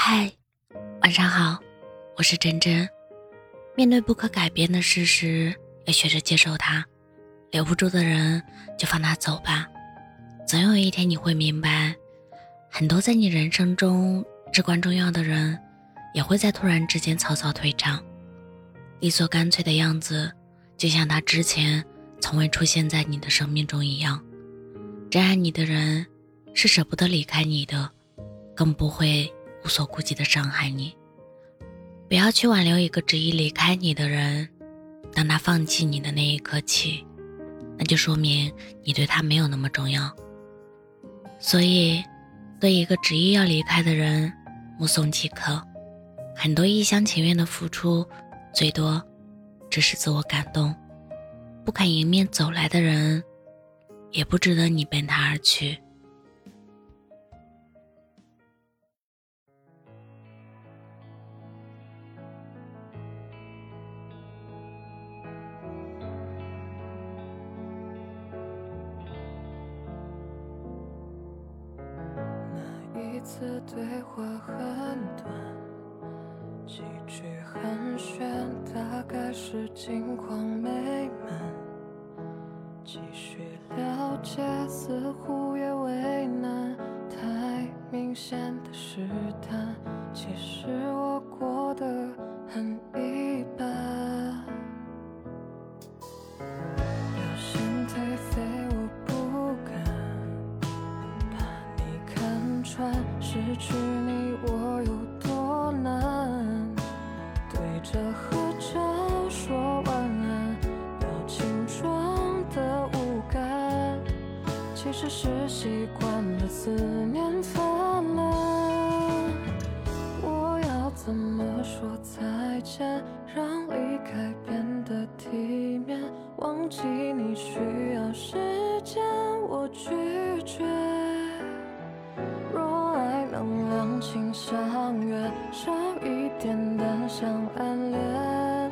嗨，晚上好，我是真真。面对不可改变的事实，要学着接受它。留不住的人，就放他走吧。总有一天你会明白，很多在你人生中至关重要的人，也会在突然之间草草退场。理所干脆的样子，就像他之前从未出现在你的生命中一样。真爱你的人，是舍不得离开你的，更不会。无所顾忌的伤害你，不要去挽留一个执意离开你的人。当他放弃你的那一刻起，那就说明你对他没有那么重要。所以，对一个执意要离开的人，目送即可。很多一厢情愿的付出，最多只是自我感动。不肯迎面走来的人，也不值得你奔他而去。次对话很短，几句寒暄，大概是近况美满。继续了解，似乎也为难，太明显的试探，其实我过得很一般。表现颓废，我不敢，把你看穿。失去你我有多难？对着合照说晚安，表情装的无感，其实是习惯了思念泛滥。我要怎么说再见，让离开变得体面？忘记你需要时间，我拒绝。情相悦，少一点单向暗恋，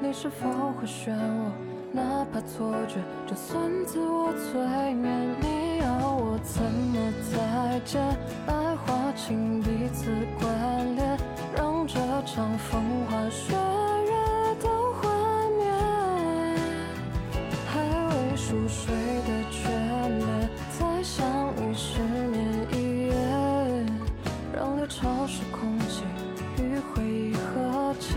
你是否会选我？哪怕错觉，就算自我催眠。你要我怎么再见？爱花情彼此关联，让这场风花雪潮湿空气与回忆和解，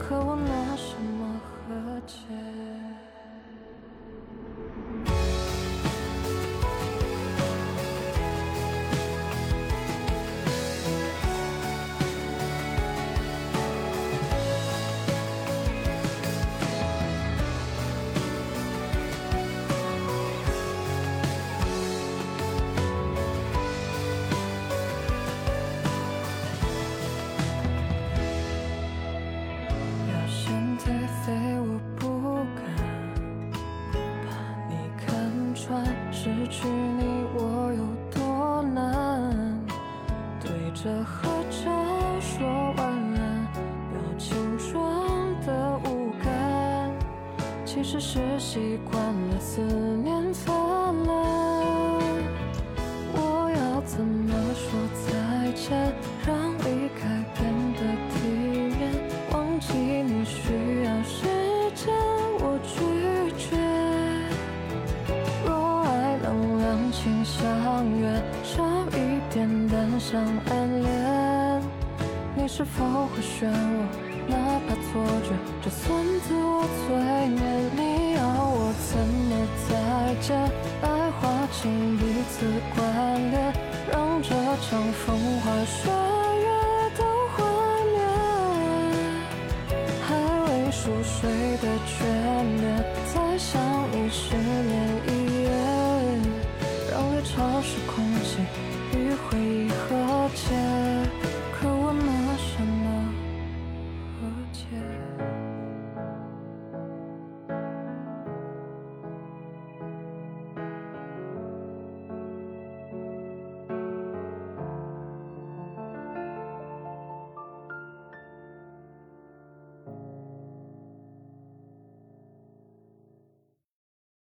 可我拿什么和解？失去你我有多难？对着合照说晚安，表情装的无感，其实是习惯了思念泛滥。我要怎么说再见，让离开变得体面？忘记你需要时间，我简单像暗恋，你是否会选我？哪怕错觉，就算自我催眠。你要我怎么再见？爱化尽彼此关联，让这场风花雪月都幻灭。还未熟睡的眷恋，在想你失联。